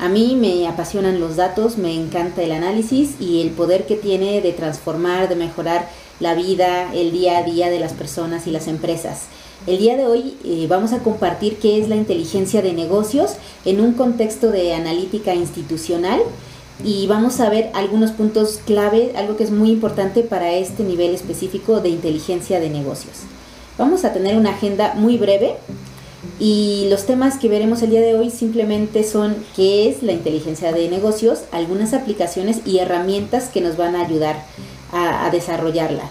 A mí me apasionan los datos, me encanta el análisis y el poder que tiene de transformar, de mejorar la vida, el día a día de las personas y las empresas. El día de hoy eh, vamos a compartir qué es la inteligencia de negocios en un contexto de analítica institucional y vamos a ver algunos puntos clave, algo que es muy importante para este nivel específico de inteligencia de negocios. Vamos a tener una agenda muy breve y los temas que veremos el día de hoy simplemente son qué es la inteligencia de negocios, algunas aplicaciones y herramientas que nos van a ayudar a, a desarrollarla.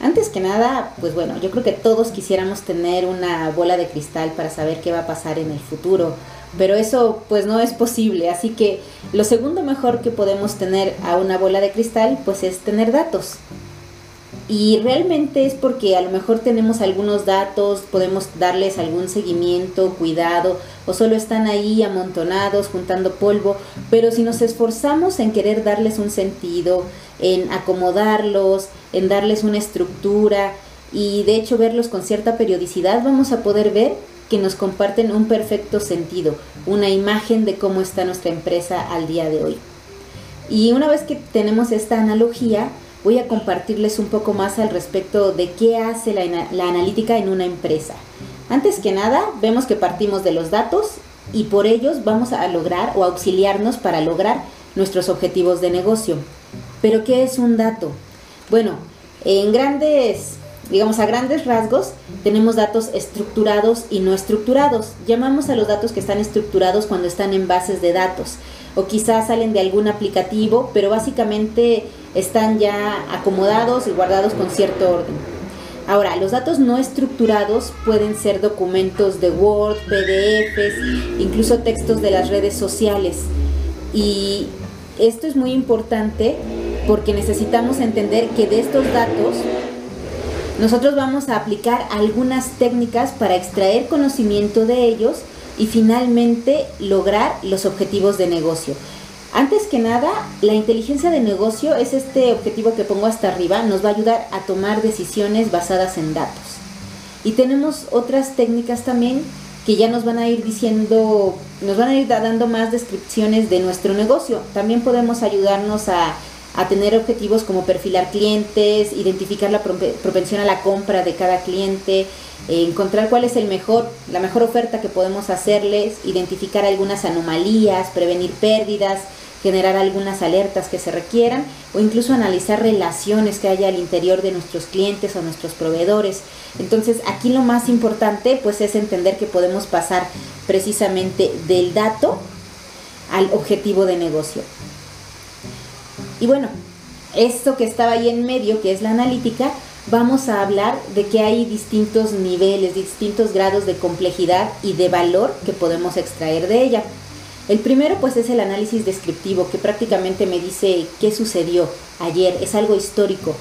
Antes que nada, pues bueno, yo creo que todos quisiéramos tener una bola de cristal para saber qué va a pasar en el futuro, pero eso pues no es posible, así que lo segundo mejor que podemos tener a una bola de cristal pues es tener datos. Y realmente es porque a lo mejor tenemos algunos datos, podemos darles algún seguimiento, cuidado, o solo están ahí amontonados, juntando polvo, pero si nos esforzamos en querer darles un sentido, en acomodarlos, en darles una estructura y de hecho verlos con cierta periodicidad, vamos a poder ver que nos comparten un perfecto sentido, una imagen de cómo está nuestra empresa al día de hoy. Y una vez que tenemos esta analogía, voy a compartirles un poco más al respecto de qué hace la, analítica en una empresa. Antes que nada, vemos que partimos de los datos y por ellos vamos a lograr o auxiliarnos para lograr nuestros objetivos de negocio. Pero ¿qué es un dato? Bueno, en grandes, digamos a grandes rasgos, tenemos datos estructurados y no estructurados. Llamamos a los datos que están estructurados cuando están en bases de datos o quizás salen de algún aplicativo, pero básicamente están ya acomodados y guardados con cierto orden. Ahora, los datos no estructurados pueden ser documentos de Word, PDFs, incluso textos de las redes sociales. Y esto es muy importante porque necesitamos entender que de estos datos nosotros vamos a aplicar algunas técnicas para extraer conocimiento de ellos y finalmente lograr los objetivos de negocio. Antes que nada, la inteligencia de negocio es este objetivo que pongo hasta arriba, nos va a ayudar a tomar decisiones basadas en datos. Y tenemos otras técnicas también que ya nos van a ir diciendo, nos van a ir dando más descripciones de nuestro negocio. También podemos ayudarnos a, a tener objetivos como perfilar clientes, identificar la propensión a la compra de cada cliente, eh, encontrar cuál es el mejor, la mejor oferta que podemos hacerles, identificar algunas anomalías, prevenir pérdidas, generar algunas alertas que se requieran o incluso analizar relaciones que haya al interior de nuestros clientes o nuestros proveedores. Entonces aquí lo más importante pues es entender que podemos pasar precisamente del dato al objetivo de negocio. Y bueno, esto que estaba ahí en medio, que es la analítica, vamos a hablar de que hay distintos niveles, distintos grados de complejidad y de valor que podemos extraer de ella. El primero pues es el análisis descriptivo, que prácticamente me dice qué sucedió ayer, es algo histórico,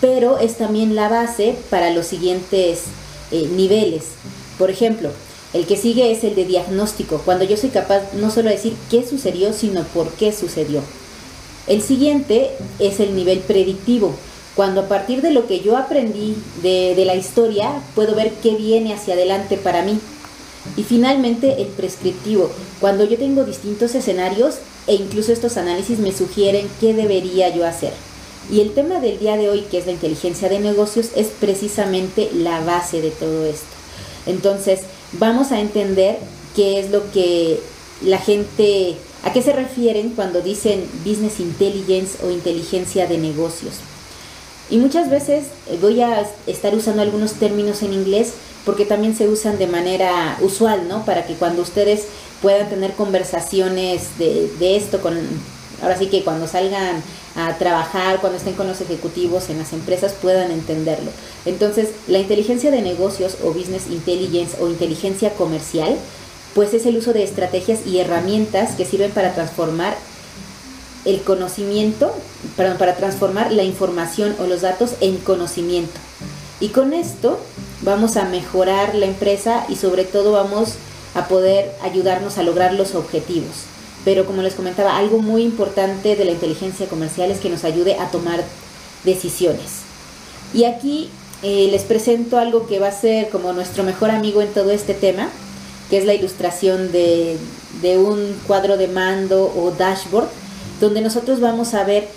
pero es también la base para los siguientes eh, niveles. Por ejemplo, el que sigue es el de diagnóstico, cuando yo soy capaz no solo de decir qué sucedió, sino por qué sucedió. El siguiente es el nivel predictivo, cuando a partir de lo que yo aprendí de, la historia puedo ver qué viene hacia adelante para mí. Y finalmente el prescriptivo, cuando yo tengo distintos escenarios e incluso estos análisis me sugieren qué debería yo hacer. Y el tema del día de hoy, que es la inteligencia de negocios, es precisamente la base de todo esto. Entonces, vamos a entender qué es lo que la gente, a qué se refieren cuando dicen business intelligence o inteligencia de negocios. Y muchas veces voy a estar usando algunos términos en inglés porque también se usan de manera usual, ¿no? Para que cuando ustedes puedan tener conversaciones de, de esto con, ahora sí que cuando salgan a trabajar, cuando estén con los ejecutivos en las empresas puedan entenderlo. Entonces, la inteligencia de negocios o business intelligence o inteligencia comercial, pues es el uso de estrategias y herramientas que sirven para transformar el conocimiento, perdón, para transformar la información o los datos en conocimiento. Y con esto vamos a mejorar la empresa y sobre todo vamos a poder ayudarnos a lograr los objetivos. Pero como les comentaba, algo muy importante de la inteligencia comercial es que nos ayude a tomar decisiones. Y aquí eh, les presento algo que va a ser como nuestro mejor amigo en todo este tema, que es la ilustración de, de un cuadro de mando o dashboard, donde nosotros vamos a ver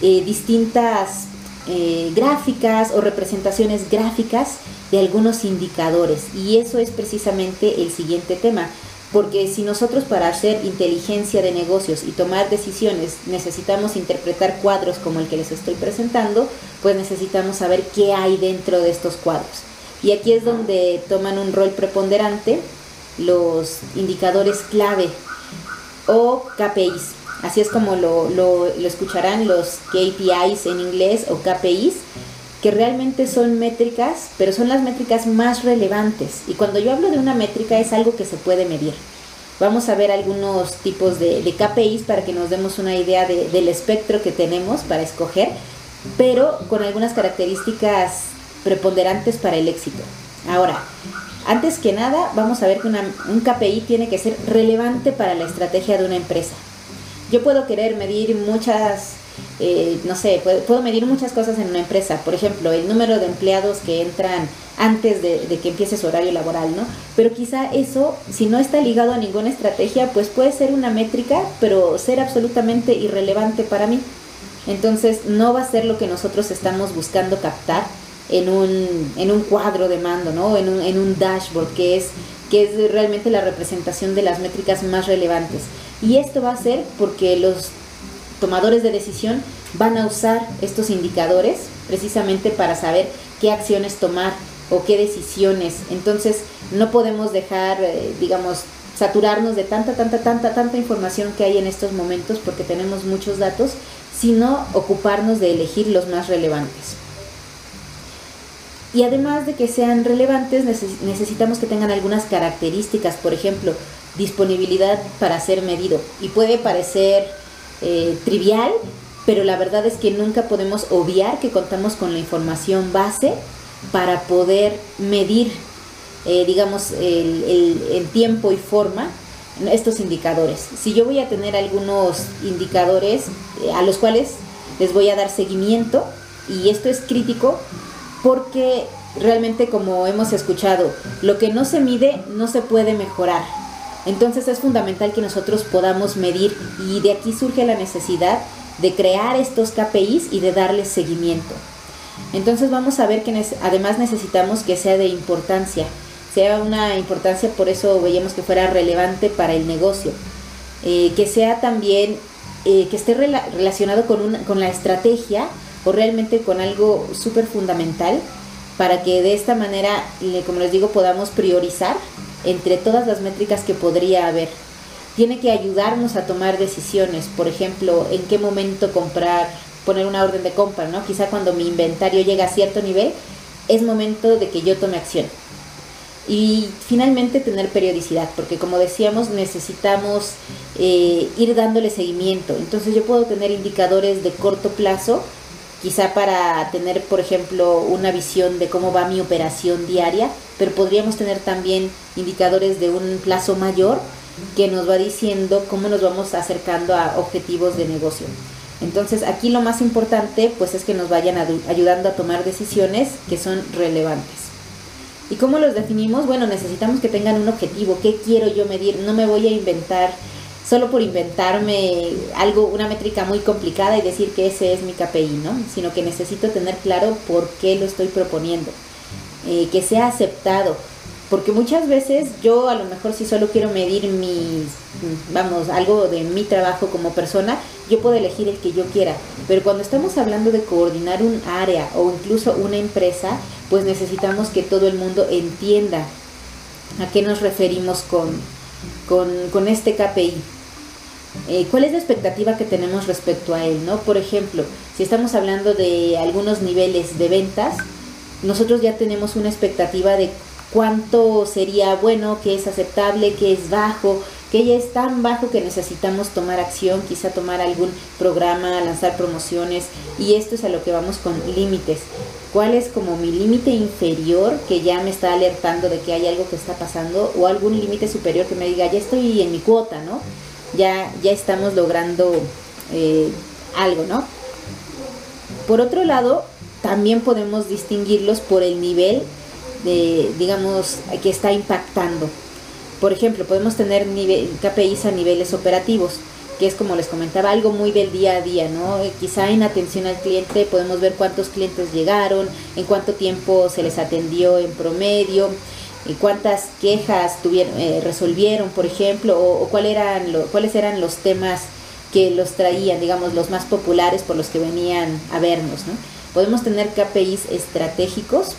eh, distintas eh, gráficas o representaciones gráficas de algunos indicadores. Y eso es precisamente el siguiente tema. Porque si nosotros para hacer inteligencia de negocios y tomar decisiones necesitamos interpretar cuadros como el que les estoy presentando, pues necesitamos saber qué hay dentro de estos cuadros. Y aquí es donde toman un rol preponderante los indicadores clave o KPIs. Así es como lo, lo, escucharán los KPIs en inglés o KPIs, que realmente son métricas, pero son las métricas más relevantes. Y cuando yo hablo de una métrica es algo que se puede medir. Vamos a ver algunos tipos de, de KPIs para que nos demos una idea del espectro que tenemos para escoger, pero con algunas características preponderantes para el éxito. Ahora, antes que nada, vamos a ver que un KPI tiene que ser relevante para la estrategia de una empresa yo puedo querer medir muchas, eh, no sé, puedo, medir muchas cosas en una empresa. Por ejemplo, el número de empleados que entran antes de, que empiece su horario laboral, ¿no? Pero quizá eso, si no está ligado a ninguna estrategia, pues puede ser una métrica, pero ser absolutamente irrelevante para mí. Entonces, no va a ser lo que nosotros estamos buscando captar en un, en un cuadro de mando, ¿no? En un, en un dashboard, que es, que es realmente la representación de las métricas más relevantes. Y esto va a ser porque los tomadores de decisión van a usar estos indicadores precisamente para saber qué acciones tomar o qué decisiones. Entonces no podemos dejar, eh, digamos, saturarnos de tanta, tanta, tanta, tanta información que hay en estos momentos porque tenemos muchos datos, sino ocuparnos de elegir los más relevantes. Y además de que sean relevantes, necesitamos que tengan algunas características, por ejemplo, disponibilidad para ser medido. Y puede parecer eh, trivial, pero la verdad es que nunca podemos obviar que contamos con la información base para poder medir, eh, digamos, el, tiempo y forma estos indicadores. Si yo voy a tener algunos indicadores eh, a los cuales les voy a dar seguimiento, y esto es crítico porque realmente como hemos escuchado, lo que no se mide no se puede mejorar. Entonces es fundamental que nosotros podamos medir y de aquí surge la necesidad de crear estos KPIs y de darles seguimiento. Entonces vamos a ver que además necesitamos que sea de importancia, sea una importancia, por eso veíamos que fuera relevante para el negocio, eh, que sea también, eh, que esté relacionado con, con la estrategia o realmente con algo súper fundamental para que de esta manera, como les digo, podamos priorizar entre todas las métricas que podría haber. Tiene que ayudarnos a tomar decisiones, por ejemplo, en qué momento comprar, poner una orden de compra, ¿no? Quizá cuando mi inventario llega a cierto nivel, es momento de que yo tome acción. Y finalmente tener periodicidad, porque como decíamos, necesitamos eh, ir dándole seguimiento. Entonces yo puedo tener indicadores de corto plazo quizá para tener, por ejemplo, una visión de cómo va mi operación diaria, pero podríamos tener también indicadores de un plazo mayor que nos va diciendo cómo nos vamos acercando a objetivos de negocio. Entonces aquí lo más importante pues es que nos vayan ayudando a tomar decisiones que son relevantes. ¿Y cómo los definimos? Bueno, necesitamos que tengan un objetivo. ¿Qué quiero yo medir? No me voy a inventar solo por inventarme algo, una métrica muy complicada y decir que ese es mi KPI, ¿no? Sino que necesito tener claro por qué lo estoy proponiendo, eh, que sea aceptado. Porque muchas veces yo a lo mejor si solo quiero medir mis, vamos, algo de mi trabajo como persona, yo puedo elegir el que yo quiera. Pero cuando estamos hablando de coordinar un área o incluso una empresa, pues necesitamos que todo el mundo entienda a qué nos referimos con, con, este KPI. Eh, ¿Cuál es la expectativa que tenemos respecto a él? ¿no? Por ejemplo, si estamos hablando de algunos niveles de ventas, nosotros ya tenemos una expectativa de cuánto sería bueno, qué es aceptable, qué es bajo, que ya es tan bajo que necesitamos tomar acción, quizá tomar algún programa, lanzar promociones, y esto es a lo que vamos con límites. ¿Cuál es como mi límite inferior que ya me está alertando de que hay algo que está pasando o algún límite superior que me diga, ya estoy en mi cuota, ¿no? Ya, ya estamos logrando eh, algo, ¿no? Por otro lado, también podemos distinguirlos por el nivel de, digamos, que está impactando. Por ejemplo, podemos tener nivel, KPIs a niveles operativos, que es como les comentaba, algo muy del día a día, ¿no? Eh, quizá en atención al cliente podemos ver cuántos clientes llegaron, en cuánto tiempo se les atendió en promedio, y cuántas quejas tuvieron, eh, resolvieron, por ejemplo, o, cuál eran cuáles eran los temas que los traían, digamos, los más populares por los que venían a vernos, ¿no? Podemos tener KPIs estratégicos,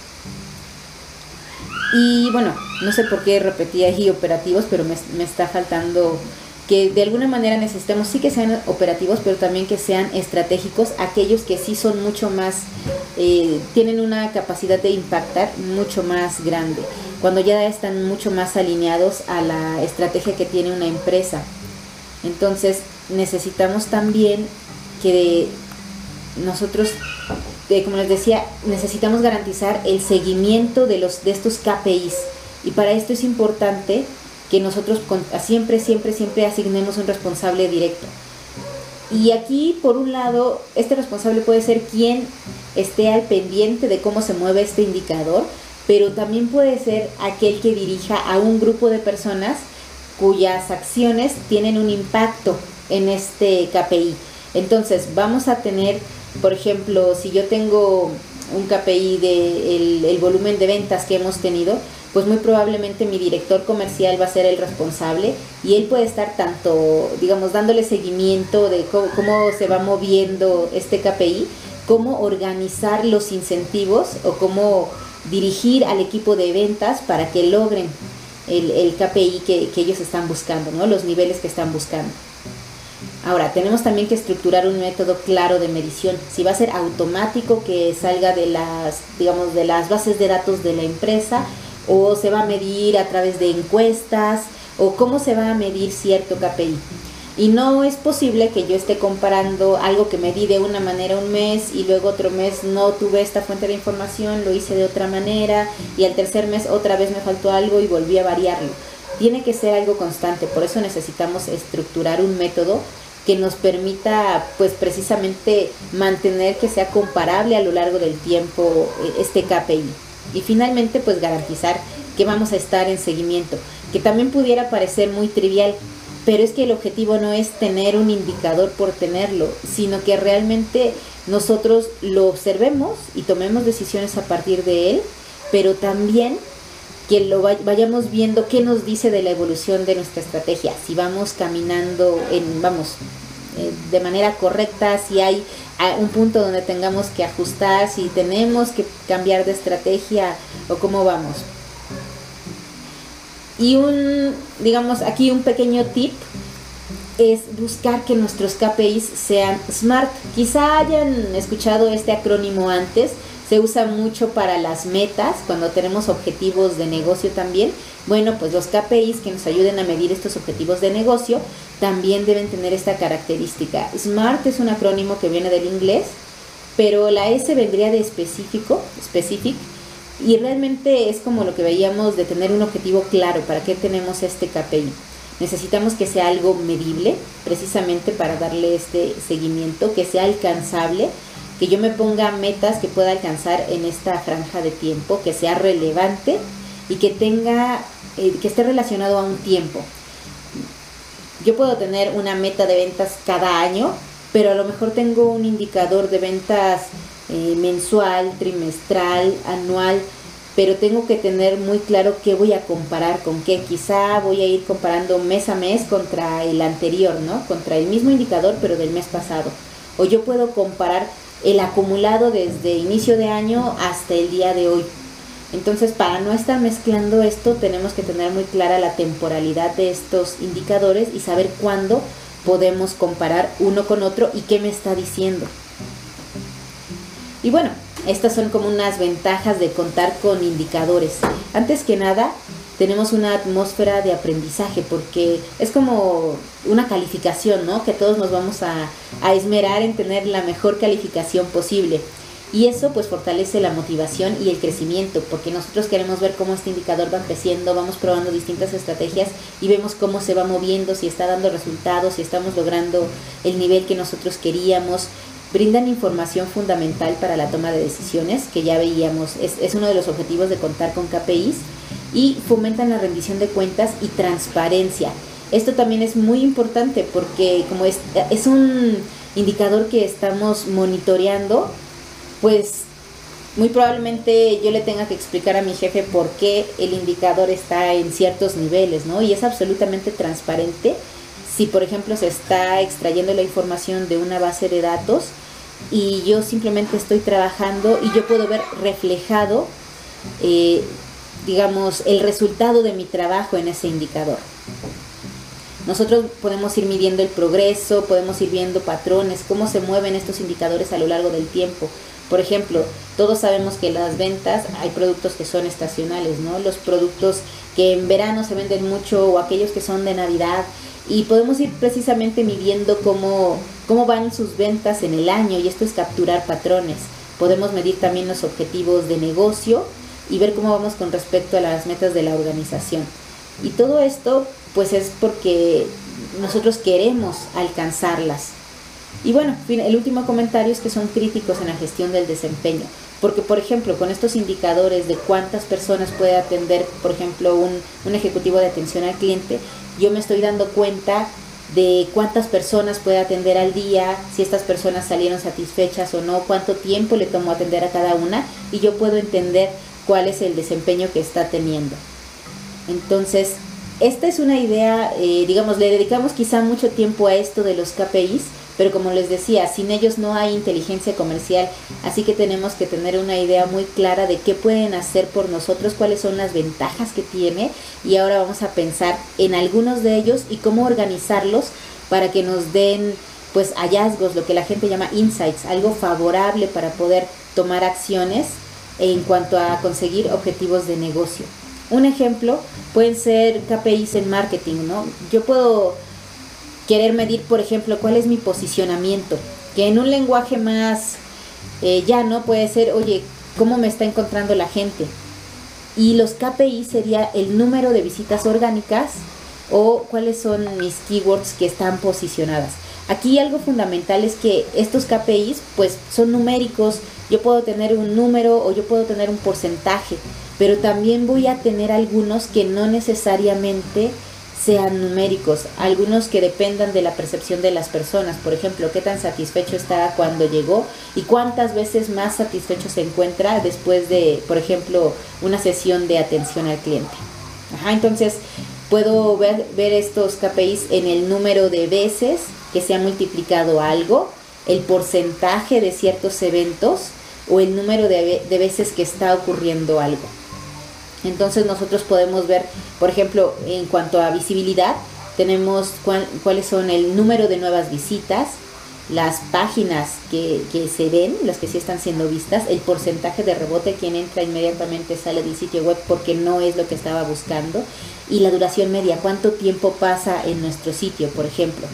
y bueno, no sé por qué repetí ahí operativos, pero me, me está faltando que de alguna manera necesitamos sí que sean operativos, pero también que sean estratégicos, aquellos que sí son mucho más, eh, tienen una capacidad de impactar mucho más grande, cuando ya están mucho más alineados a la estrategia que tiene una empresa. Entonces necesitamos también que nosotros como les decía, necesitamos garantizar el seguimiento de, los, de estos KPIs. Y para esto es importante que nosotros siempre, siempre, siempre asignemos un responsable directo. Y aquí, por un lado, este responsable puede ser quien esté al pendiente de cómo se mueve este indicador, pero también puede ser aquel que dirija a un grupo de personas cuyas acciones tienen un impacto en este KPI. Entonces, vamos a tener por ejemplo, si yo tengo un KPI de el, volumen de ventas que hemos tenido, pues muy probablemente mi director comercial va a ser el responsable y él puede estar tanto, digamos, dándole seguimiento de cómo, se va moviendo este KPI, cómo organizar los incentivos o cómo dirigir al equipo de ventas para que logren el, el KPI que, que ellos están buscando, ¿no? los niveles que están buscando. Ahora, tenemos también que estructurar un método claro de medición. Si va a ser automático que salga de las, digamos, de las bases de datos de la empresa o se va a medir a través de encuestas o cómo se va a medir cierto KPI. Y no es posible que yo esté comparando algo que medí de una manera un mes y luego otro mes no tuve esta fuente de información, lo hice de otra manera y al tercer mes otra vez me faltó algo y volví a variarlo. Tiene que ser algo constante, por eso necesitamos estructurar un método que nos permita pues precisamente mantener que sea comparable a lo largo del tiempo eh, este KPI y finalmente pues garantizar que vamos a estar en seguimiento que también pudiera parecer muy trivial pero es que el objetivo no es tener un indicador por tenerlo sino que realmente nosotros lo observemos y tomemos decisiones a partir de él pero también que lo vayamos viendo qué nos dice de la evolución de nuestra estrategia, si vamos caminando en, vamos, eh, de manera correcta, si hay ah, un punto donde tengamos que ajustar, si tenemos que cambiar de estrategia o cómo vamos. Y un, digamos, aquí un pequeño tip es buscar que nuestros KPIs sean SMART. Quizá hayan escuchado este acrónimo antes, se usa mucho para las metas, cuando tenemos objetivos de negocio también. Bueno, pues los KPIs que nos ayuden a medir estos objetivos de negocio también deben tener esta característica. SMART es un acrónimo que viene del inglés, pero la S vendría de específico, specific, y realmente es como lo que veíamos de tener un objetivo claro, para qué tenemos este KPI. Necesitamos que sea algo medible, precisamente para darle este seguimiento, que sea alcanzable que yo me ponga metas que pueda alcanzar en esta franja de tiempo, que sea relevante y que tenga, eh, que esté relacionado a un tiempo. Yo puedo tener una meta de ventas cada año, pero a lo mejor tengo un indicador de ventas eh, mensual, trimestral, anual, pero tengo que tener muy claro qué voy a comparar con qué. Quizá voy a ir comparando mes a mes contra el anterior, ¿no? Contra el mismo indicador, pero del mes pasado. O yo puedo comparar el acumulado desde inicio de año hasta el día de hoy. Entonces, para no estar mezclando esto, tenemos que tener muy clara la temporalidad de estos indicadores y saber cuándo podemos comparar uno con otro y qué me está diciendo. Y bueno, estas son como unas ventajas de contar con indicadores. Antes que nada, tenemos una atmósfera de aprendizaje, porque es como una calificación, ¿no? Que todos nos vamos a, a, esmerar en tener la mejor calificación posible. Y eso pues fortalece la motivación y el crecimiento, porque nosotros queremos ver cómo este indicador va creciendo, vamos probando distintas estrategias y vemos cómo se va moviendo, si está dando resultados, si estamos logrando el nivel que nosotros queríamos. Brindan información fundamental para la toma de decisiones, que ya veíamos, es, es uno de los objetivos de contar con KPIs y fomentan la rendición de cuentas y transparencia. Esto también es muy importante porque como es, es un indicador que estamos monitoreando, pues muy probablemente yo le tenga que explicar a mi jefe por qué el indicador está en ciertos niveles, ¿no? Y es absolutamente transparente si, por ejemplo, se está extrayendo la información de una base de datos y yo simplemente estoy trabajando y yo puedo ver reflejado, eh, digamos, el resultado de mi trabajo en ese indicador. Nosotros podemos ir midiendo el progreso, podemos ir viendo patrones, cómo se mueven estos indicadores a lo largo del tiempo. Por ejemplo, todos sabemos que las ventas hay productos que son estacionales, ¿no? Los productos que en verano se venden mucho o aquellos que son de Navidad y podemos ir precisamente midiendo cómo, cómo van sus ventas en el año y esto es capturar patrones. Podemos medir también los objetivos de negocio y ver cómo vamos con respecto a las metas de la organización. Y todo esto pues es porque nosotros queremos alcanzarlas. Y bueno, el último comentario es que son críticos en la gestión del desempeño. Porque, por ejemplo, con estos indicadores de cuántas personas puede atender, por ejemplo, un, un ejecutivo de atención al cliente, yo me estoy dando cuenta de cuántas personas puede atender al día, si estas personas salieron satisfechas o no, cuánto tiempo le tomó atender a cada una y yo puedo entender cuál es el desempeño que está teniendo. Entonces, esta es una idea, eh, digamos, le dedicamos quizá mucho tiempo a esto de los KPIs, pero como les decía, sin ellos no hay inteligencia comercial, así que tenemos que tener una idea muy clara de qué pueden hacer por nosotros, cuáles son las ventajas que tiene y ahora vamos a pensar en algunos de ellos y cómo organizarlos para que nos den pues hallazgos, lo que la gente llama insights, algo favorable para poder tomar acciones en cuanto a conseguir objetivos de negocio. Un ejemplo pueden ser KPIs en marketing, ¿no? Yo puedo querer medir, por ejemplo, cuál es mi posicionamiento, que en un lenguaje más eh, llano puede ser, oye, ¿cómo me está encontrando la gente? Y los KPIs sería el número de visitas orgánicas o cuáles son mis keywords que están posicionadas. Aquí algo fundamental es que estos KPIs pues son numéricos, yo puedo tener un número o yo puedo tener un porcentaje, pero también voy a tener algunos que no necesariamente sean numéricos, algunos que dependan de la percepción de las personas, por ejemplo, qué tan satisfecho está cuando llegó y cuántas veces más satisfecho se encuentra después de, por ejemplo, una sesión de atención al cliente. Ajá, entonces puedo ver, ver estos KPIs en el número de veces que se ha multiplicado algo, el porcentaje de ciertos eventos o el número de, de veces que está ocurriendo algo. Entonces nosotros podemos ver, por ejemplo, en cuanto a visibilidad, tenemos cuáles son el número de nuevas visitas, las páginas que, que, se ven, las que sí están siendo vistas, el porcentaje de rebote, quien entra inmediatamente sale del sitio web porque no es lo que estaba buscando, y la duración media, cuánto tiempo pasa en nuestro sitio, por ejemplo.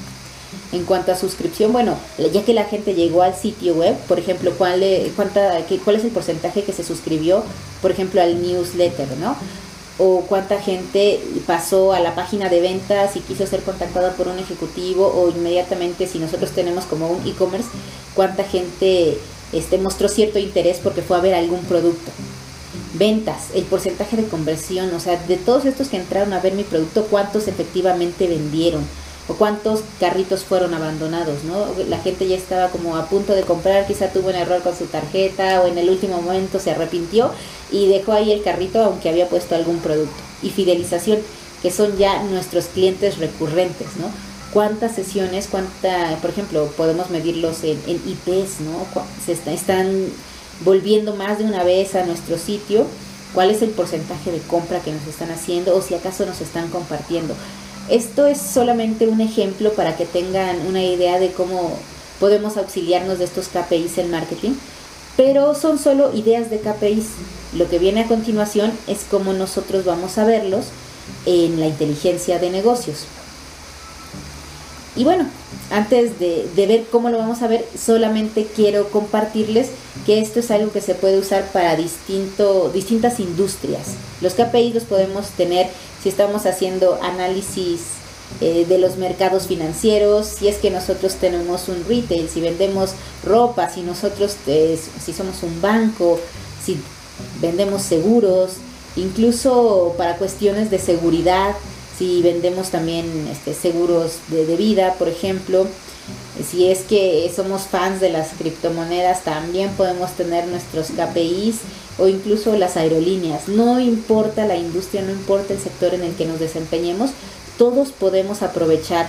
En cuanto a suscripción, bueno, ya que la gente llegó al sitio web, por ejemplo, ¿cuál, cuánta, cuál es el porcentaje que se suscribió, por ejemplo, al newsletter, ¿no? O cuánta gente pasó a la página de ventas y quiso ser contactada por un ejecutivo, o inmediatamente, si nosotros tenemos como un e-commerce, cuánta gente este, mostró cierto interés porque fue a ver algún producto. Ventas, el porcentaje de conversión, o sea, de todos estos que entraron a ver mi producto, cuántos efectivamente vendieron o cuántos carritos fueron abandonados, ¿no? La gente ya estaba como a punto de comprar, quizá tuvo un error con su tarjeta o en el último momento se arrepintió y dejó ahí el carrito aunque había puesto algún producto. Y fidelización, que son ya nuestros clientes recurrentes, ¿no? cuántas sesiones, cuánta, por ejemplo, podemos medirlos en, IPs, ¿no? Se están volviendo más de una vez a nuestro sitio, cuál es el porcentaje de compra que nos están haciendo o si acaso nos están compartiendo. Esto es solamente un ejemplo para que tengan una idea de cómo podemos auxiliarnos de estos KPIs en marketing, pero son solo ideas de KPIs. Lo que viene a continuación es cómo nosotros vamos a verlos en la inteligencia de negocios. Y bueno, antes de, ver cómo lo vamos a ver, solamente quiero compartirles que esto es algo que se puede usar para distinto, distintas industrias. Los KPIs los podemos tener si estamos haciendo análisis eh, de los mercados financieros, si es que nosotros tenemos un retail, si vendemos ropa, si nosotros, eh, si somos un banco, si vendemos seguros, incluso para cuestiones de seguridad, si vendemos también este, seguros de, de vida, por ejemplo, si es que somos fans de las criptomonedas, también podemos tener nuestros KPIs o incluso las aerolíneas. No importa la industria, no importa el sector en el que nos desempeñemos, todos podemos aprovechar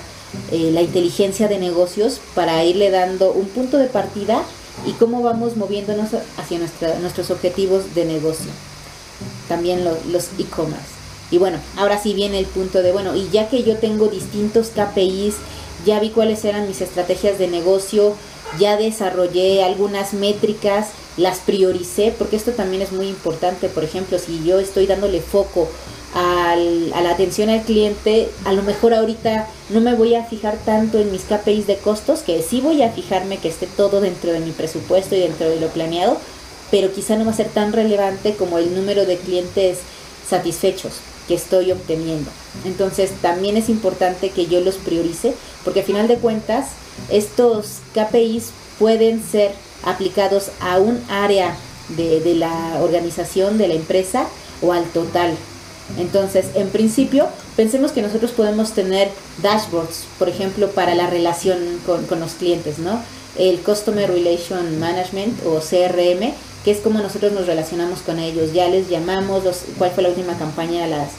eh, la inteligencia de negocios para irle dando un punto de partida y cómo vamos moviéndonos hacia nuestros objetivos de negocio. También los e-commerce. Y bueno, ahora sí viene el punto de, bueno, y ya que yo tengo distintos KPIs, ya vi cuáles eran mis estrategias de negocio, ya desarrollé algunas métricas, las prioricé, porque esto también es muy importante. Por ejemplo, si yo estoy dándole foco al, a la atención al cliente, a lo mejor ahorita no me voy a fijar tanto en mis KPIs de costos, que sí voy a fijarme que esté todo dentro de mi presupuesto y dentro de lo planeado, pero quizá no va a ser tan relevante como el número de clientes satisfechos que estoy obteniendo. Entonces también es importante que yo los priorice, porque a final de cuentas estos KPIs pueden ser aplicados a un área de, de la organización, de la empresa o al total. Entonces, en principio, pensemos que nosotros podemos tener dashboards, por ejemplo, para la relación con, con, los clientes, ¿no? El Customer Relation Management o CRM, que es como nosotros nos relacionamos con ellos. Ya les llamamos, cuál fue la última campaña a, las,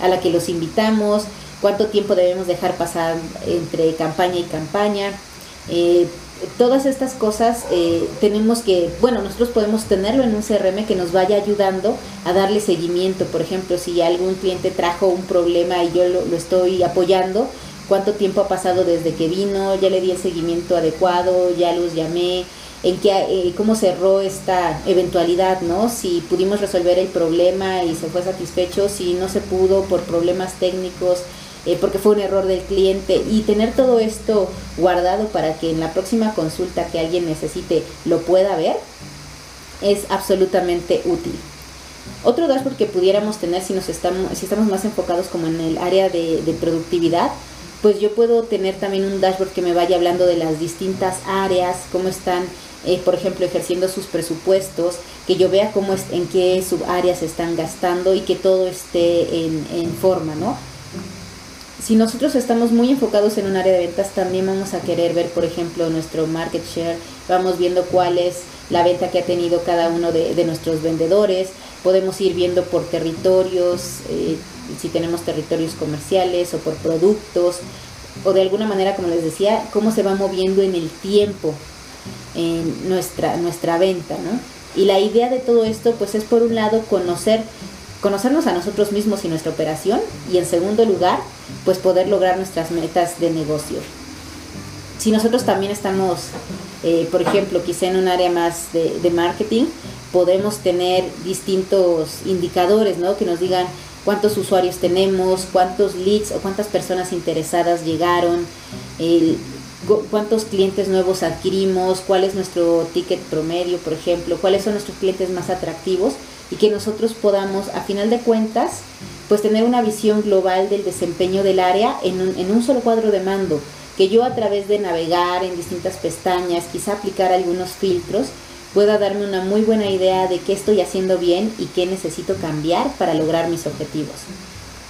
a la que los invitamos, cuánto tiempo debemos dejar pasar entre campaña y campaña. Eh, todas estas cosas eh, tenemos que, bueno, nosotros podemos tenerlo en un CRM que nos vaya ayudando a darle seguimiento. Por ejemplo, si algún cliente trajo un problema y yo lo, estoy apoyando, cuánto tiempo ha pasado desde que vino, ya le di el seguimiento adecuado, ya los llamé, en qué, eh, cómo cerró esta eventualidad, ¿no? Si pudimos resolver el problema y se fue satisfecho, si no se pudo por problemas técnicos, eh, porque fue un error del cliente y tener todo esto guardado para que en la próxima consulta que alguien necesite lo pueda ver es absolutamente útil. Otro dashboard que pudiéramos tener si, nos estamos, si estamos más enfocados como en el área de, productividad, pues yo puedo tener también un dashboard que me vaya hablando de las distintas áreas, cómo están, eh, por ejemplo, ejerciendo sus presupuestos, que yo vea cómo es, en qué subáreas están gastando y que todo esté en forma, ¿no? Si nosotros estamos muy enfocados en un área de ventas, también vamos a querer ver, por ejemplo, nuestro market share, vamos viendo cuál es la venta que ha tenido cada uno de, nuestros vendedores, podemos ir viendo por territorios, eh, si tenemos territorios comerciales o por productos, o de alguna manera, como les decía, cómo se va moviendo en el tiempo en nuestra, nuestra venta, ¿no? Y la idea de todo esto, pues es por un lado conocer conocernos a nosotros mismos y nuestra operación y en segundo lugar, pues poder lograr nuestras metas de negocio. Si nosotros también estamos, eh, por ejemplo, quizá en un área más de, marketing, podemos tener distintos indicadores, ¿no? Que nos digan cuántos usuarios tenemos, cuántos leads o cuántas personas interesadas llegaron, cuántos clientes nuevos adquirimos, cuál es nuestro ticket promedio, por ejemplo, cuáles son nuestros clientes más atractivos y que nosotros podamos, a final de cuentas, pues tener una visión global del desempeño del área en un, en un solo cuadro de mando, que yo a través de navegar en distintas pestañas, quizá aplicar algunos filtros, pueda darme una muy buena idea de qué estoy haciendo bien y qué necesito cambiar para lograr mis objetivos.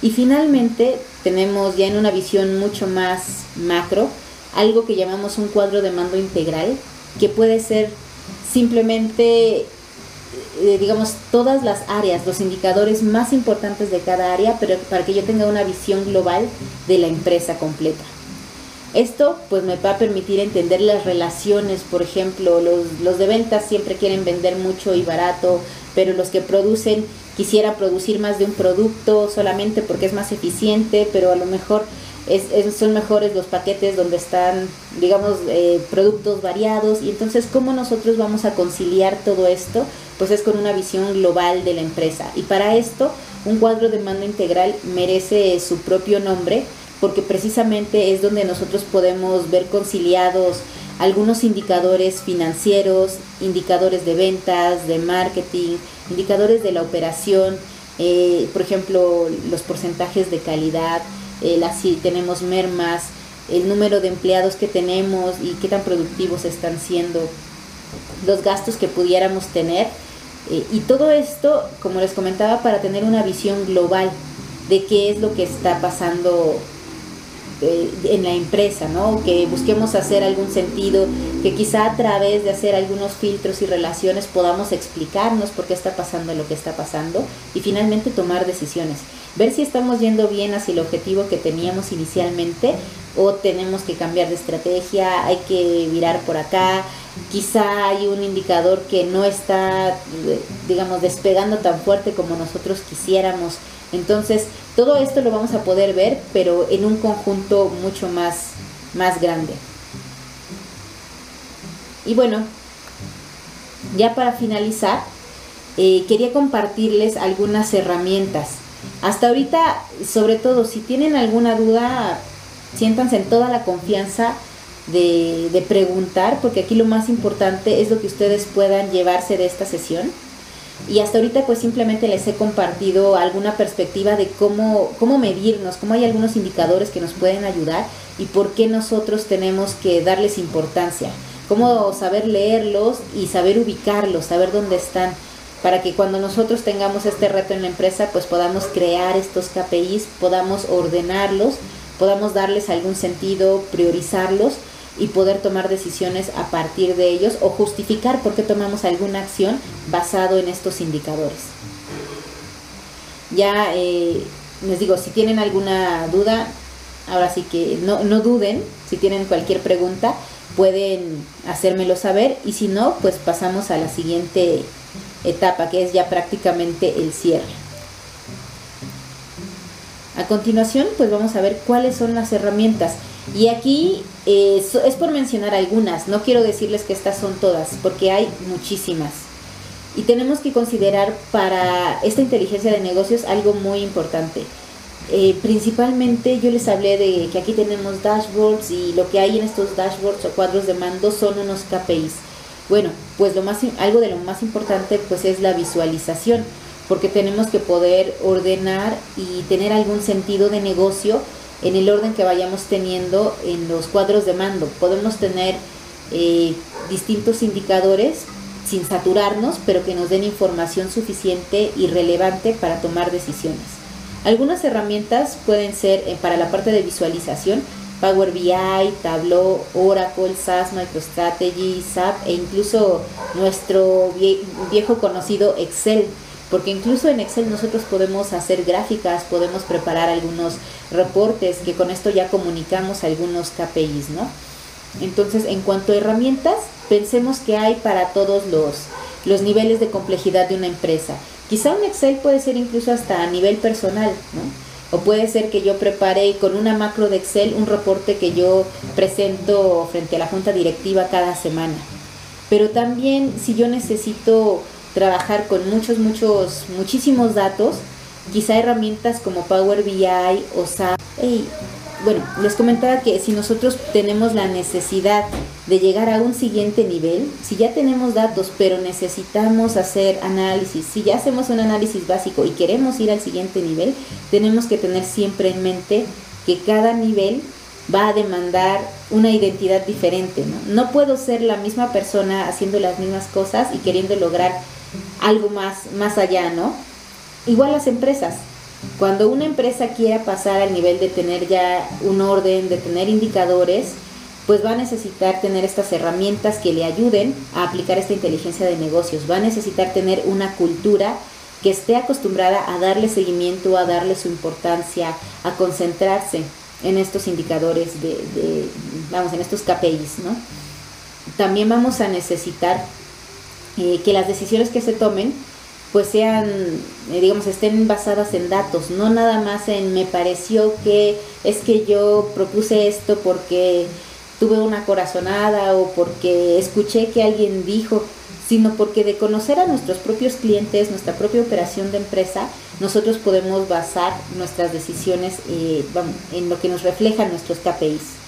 Y finalmente tenemos ya en una visión mucho más macro algo que llamamos un cuadro de mando integral, que puede ser simplemente eh, digamos, todas las áreas, los indicadores más importantes de cada área, pero para que yo tenga una visión global de la empresa completa. Esto pues me va a permitir entender las relaciones, por ejemplo, los, los de ventas siempre quieren vender mucho y barato, pero los que producen quisiera producir más de un producto solamente porque es más eficiente, pero a lo mejor es, son mejores los paquetes donde están, digamos, eh, productos variados. Y entonces, ¿cómo nosotros vamos a conciliar todo esto? Pues es con una visión global de la empresa. Y para esto, un cuadro de mando integral merece su propio nombre porque precisamente es donde nosotros podemos ver conciliados algunos indicadores financieros, indicadores de ventas, de marketing, indicadores de la operación, eh, por ejemplo, los porcentajes de calidad, si tenemos mermas, el número de empleados que tenemos y qué tan productivos están siendo, los gastos que pudiéramos tener Eh, y todo esto, como les comentaba, para tener una visión global de qué es lo que está pasando eh, en la empresa, ¿no? Que busquemos hacer algún sentido, que quizá a través de hacer algunos filtros y relaciones podamos explicarnos por qué está pasando lo que está pasando y finalmente tomar decisiones. Ver si estamos yendo bien hacia el objetivo que teníamos inicialmente o tenemos que cambiar de estrategia, hay que virar por acá, quizá hay un indicador que no está, digamos, despegando tan fuerte como nosotros quisiéramos. Entonces, todo esto lo vamos a poder ver, pero en un conjunto mucho más, más grande. Y bueno, ya para finalizar, eh, quería compartirles algunas herramientas. Hasta ahorita, sobre todo, si tienen alguna duda, siéntanse en toda la confianza de, preguntar, porque aquí lo más importante es lo que ustedes puedan llevarse de esta sesión. Y hasta ahorita pues simplemente les he compartido alguna perspectiva de cómo, cómo medirnos, cómo hay algunos indicadores que nos pueden ayudar y por qué nosotros tenemos que darles importancia, cómo saber leerlos y saber ubicarlos, saber dónde están para que cuando nosotros tengamos este reto en la empresa, pues podamos crear estos KPIs, podamos ordenarlos podamos darles algún sentido, priorizarlos y poder tomar decisiones a partir de ellos o justificar por qué tomamos alguna acción basado en estos indicadores. Ya eh, les digo, si tienen alguna duda, ahora sí que no, no duden, si tienen cualquier pregunta, pueden hacérmelo saber y si no, pues pasamos a la siguiente etapa, que es ya prácticamente el cierre. A continuación, pues vamos a ver cuáles son las herramientas. Y aquí eh, es por mencionar algunas, no quiero decirles que estas son todas, porque hay muchísimas. Y tenemos que considerar para esta inteligencia de negocios algo muy importante. Eh, principalmente yo les hablé de que aquí tenemos dashboards y lo que hay en estos dashboards o cuadros de mando son unos KPIs. Bueno, pues lo más, algo de lo más importante pues es la visualización porque tenemos que poder ordenar y tener algún sentido de negocio en el orden que vayamos teniendo en los cuadros de mando. Podemos tener eh, distintos indicadores sin saturarnos, pero que nos den información suficiente y relevante para tomar decisiones. Algunas herramientas pueden ser eh, para la parte de visualización, Power BI, Tableau, Oracle, SAS, MicroStrategy, SAP e incluso nuestro viejo conocido Excel porque incluso en Excel nosotros podemos hacer gráficas, podemos preparar algunos reportes que con esto ya comunicamos algunos KPIs, ¿no? Entonces, en cuanto a herramientas, pensemos que hay para todos los, los niveles de complejidad de una empresa. Quizá un Excel puede ser incluso hasta a nivel personal, ¿no? O puede ser que yo prepare con una macro de Excel un reporte que yo presento frente a la junta directiva cada semana. Pero también si yo necesito trabajar con muchos, muchos, muchísimos datos, quizá herramientas como Power BI o SAP. bueno, les comentaba que si nosotros tenemos la necesidad de llegar a un siguiente nivel, si ya tenemos datos pero necesitamos hacer análisis, si ya hacemos un análisis básico y queremos ir al siguiente nivel, tenemos que tener siempre en mente que cada nivel va a demandar una identidad diferente. ¿no? no puedo ser la misma persona haciendo las mismas cosas y queriendo lograr algo más, más allá, ¿no? Igual las empresas. Cuando una empresa quiera pasar al nivel de tener ya un orden, de tener indicadores, pues va a necesitar tener estas herramientas que le ayuden a aplicar esta inteligencia de negocios. Va a necesitar tener una cultura que esté acostumbrada a darle seguimiento, a darle su importancia, a concentrarse en estos indicadores de, de vamos, en estos KPIs, ¿no? También vamos a necesitar eh, que las decisiones que se tomen pues sean, eh, digamos, estén basadas en datos, no nada más en me pareció que es que yo propuse esto porque tuve una corazonada o porque escuché que alguien dijo, sino porque de conocer a nuestros propios clientes, nuestra propia operación de empresa, nosotros podemos basar nuestras decisiones eh, en lo que nos reflejan nuestros KPIs.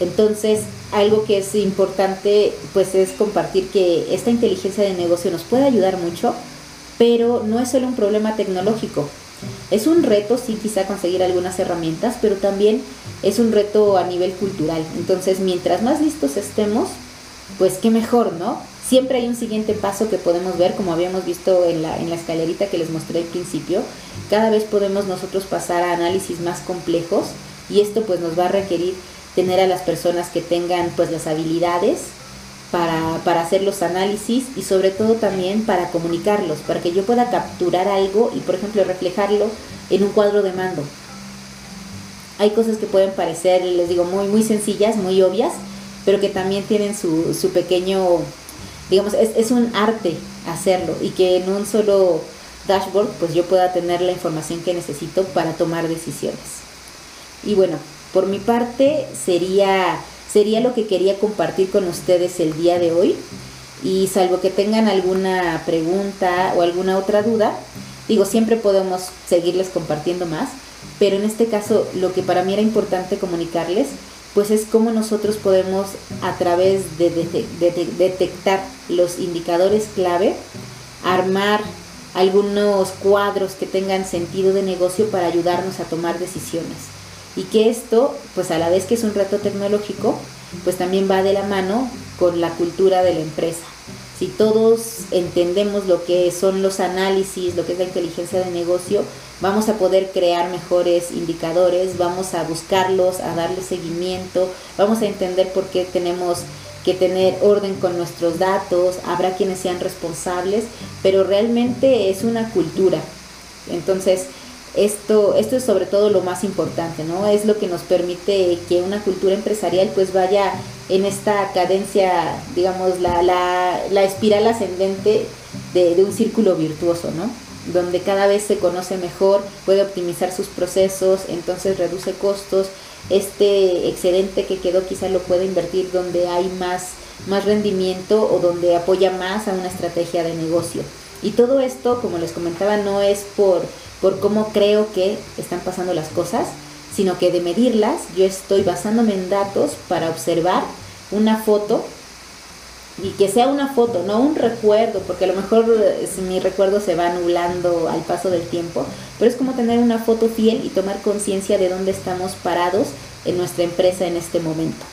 Entonces, algo que es importante pues es compartir que esta inteligencia de negocio nos puede ayudar mucho, pero no es solo un problema tecnológico. Es un reto, sí, quizá conseguir algunas herramientas, pero también es un reto a nivel cultural. Entonces, mientras más listos estemos, pues qué mejor, ¿no? Siempre hay un siguiente paso que podemos ver, como habíamos visto en la, en la escalerita que les mostré al principio. Cada vez podemos nosotros pasar a análisis más complejos y esto pues nos va a requerir tener a las personas que tengan pues las habilidades para, para, hacer los análisis y sobre todo también para comunicarlos, para que yo pueda capturar algo y por ejemplo reflejarlo en un cuadro de mando. Hay cosas que pueden parecer, les digo, muy, muy sencillas, muy obvias, pero que también tienen su, su pequeño, digamos, es, es un arte hacerlo y que en un solo dashboard pues yo pueda tener la información que necesito para tomar decisiones. Y bueno, por mi parte sería, sería lo que quería compartir con ustedes el día de hoy. Y salvo que tengan alguna pregunta o alguna otra duda, digo, siempre podemos seguirles compartiendo más, pero en este caso lo que para mí era importante comunicarles, pues es cómo nosotros podemos a través de, detectar los indicadores clave, armar algunos cuadros que tengan sentido de negocio para ayudarnos a tomar decisiones y que esto, pues a la vez que es un reto tecnológico, pues también va de la mano con la cultura de la empresa. Si todos entendemos lo que son los análisis, lo que es la inteligencia de negocio, vamos a poder crear mejores indicadores, vamos a buscarlos, a darle seguimiento, vamos a entender por qué tenemos que tener orden con nuestros datos, habrá quienes sean responsables, pero realmente es una cultura. Entonces, esto, esto es sobre todo lo más importante, ¿no? Es lo que nos permite que una cultura empresarial pues vaya en esta cadencia, digamos, la, la, la espiral ascendente de, de un círculo virtuoso, ¿no? Donde cada vez se conoce mejor, puede optimizar sus procesos, entonces reduce costos, este excedente que quedó quizá lo puede invertir donde hay más, más rendimiento o donde apoya más a una estrategia de negocio. Y todo esto, como les comentaba, no es por por cómo creo que están pasando las cosas, sino que de medirlas yo estoy basándome en datos para observar una foto y que sea una foto, no un recuerdo, porque a lo mejor eh, mi recuerdo se va anulando al paso del tiempo, pero es como tener una foto fiel y tomar conciencia de dónde estamos parados en nuestra empresa en este momento.